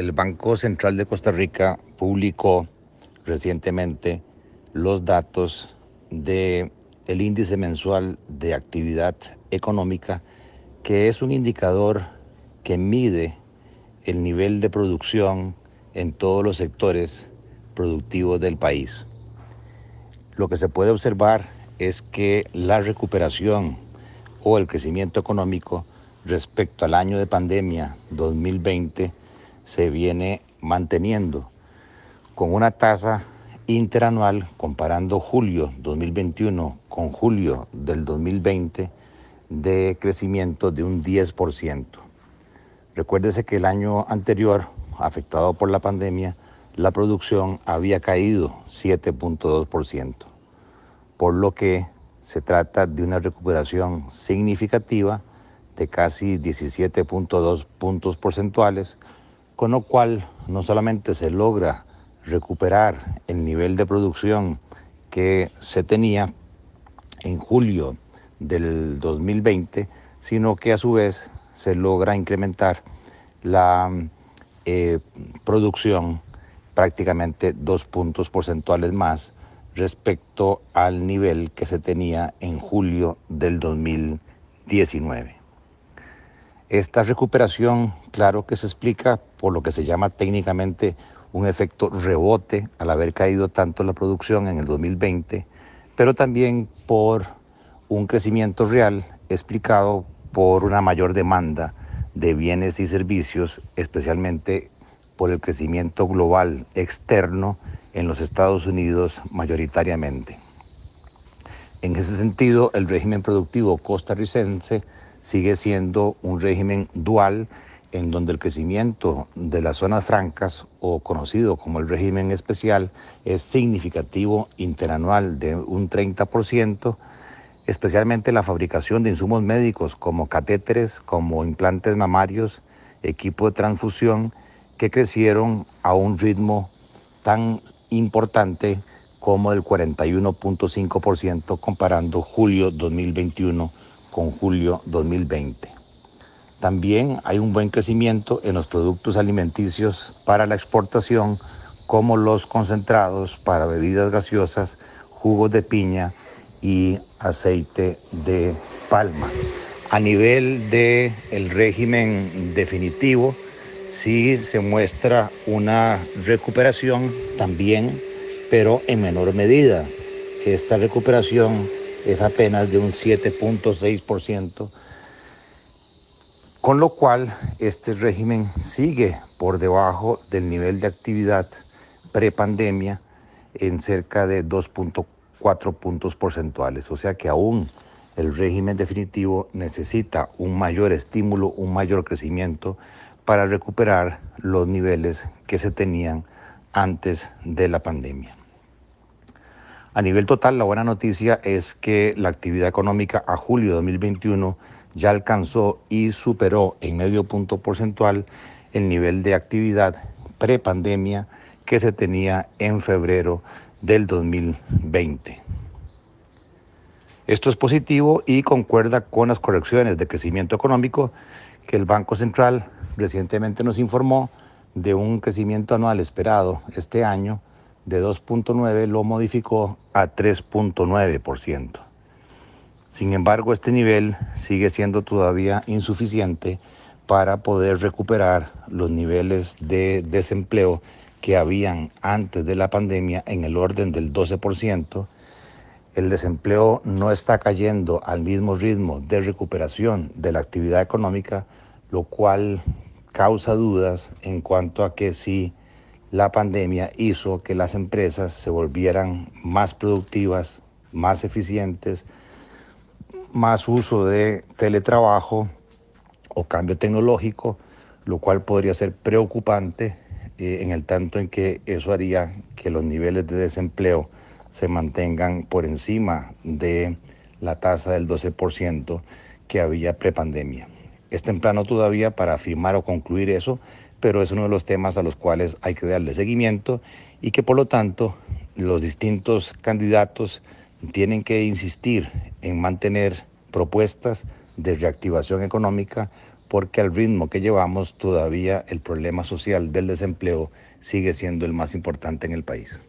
el Banco Central de Costa Rica publicó recientemente los datos de el índice mensual de actividad económica, que es un indicador que mide el nivel de producción en todos los sectores productivos del país. Lo que se puede observar es que la recuperación o el crecimiento económico respecto al año de pandemia 2020 se viene manteniendo con una tasa interanual comparando julio 2021 con julio del 2020 de crecimiento de un 10%. Recuérdese que el año anterior, afectado por la pandemia, la producción había caído 7.2%, por lo que se trata de una recuperación significativa de casi 17.2 puntos porcentuales, con lo cual no solamente se logra recuperar el nivel de producción que se tenía en julio del 2020, sino que a su vez se logra incrementar la eh, producción prácticamente dos puntos porcentuales más respecto al nivel que se tenía en julio del 2019. Esta recuperación, claro que se explica por lo que se llama técnicamente un efecto rebote al haber caído tanto la producción en el 2020, pero también por un crecimiento real explicado por una mayor demanda de bienes y servicios, especialmente por el crecimiento global externo en los Estados Unidos mayoritariamente. En ese sentido, el régimen productivo costarricense sigue siendo un régimen dual en donde el crecimiento de las zonas francas, o conocido como el régimen especial, es significativo interanual de un 30%, especialmente la fabricación de insumos médicos como catéteres, como implantes mamarios, equipo de transfusión, que crecieron a un ritmo tan importante como el 41.5% comparando julio 2021 con julio 2020. También hay un buen crecimiento en los productos alimenticios para la exportación, como los concentrados para bebidas gaseosas, jugos de piña y aceite de palma. A nivel del el régimen definitivo, sí se muestra una recuperación también, pero en menor medida. Esta recuperación es apenas de un 7.6% con lo cual este régimen sigue por debajo del nivel de actividad prepandemia en cerca de 2.4 puntos porcentuales. O sea que aún el régimen definitivo necesita un mayor estímulo, un mayor crecimiento para recuperar los niveles que se tenían antes de la pandemia. A nivel total, la buena noticia es que la actividad económica a julio de 2021 ya alcanzó y superó en medio punto porcentual el nivel de actividad prepandemia que se tenía en febrero del 2020. Esto es positivo y concuerda con las correcciones de crecimiento económico que el Banco Central recientemente nos informó de un crecimiento anual esperado este año de 2.9 lo modificó a 3.9%. Sin embargo, este nivel sigue siendo todavía insuficiente para poder recuperar los niveles de desempleo que habían antes de la pandemia en el orden del 12%. El desempleo no está cayendo al mismo ritmo de recuperación de la actividad económica, lo cual causa dudas en cuanto a que si la pandemia hizo que las empresas se volvieran más productivas, más eficientes, más uso de teletrabajo o cambio tecnológico, lo cual podría ser preocupante eh, en el tanto en que eso haría que los niveles de desempleo se mantengan por encima de la tasa del 12% que había prepandemia. Es temprano todavía para afirmar o concluir eso, pero es uno de los temas a los cuales hay que darle seguimiento y que por lo tanto los distintos candidatos tienen que insistir en mantener propuestas de reactivación económica porque al ritmo que llevamos todavía el problema social del desempleo sigue siendo el más importante en el país.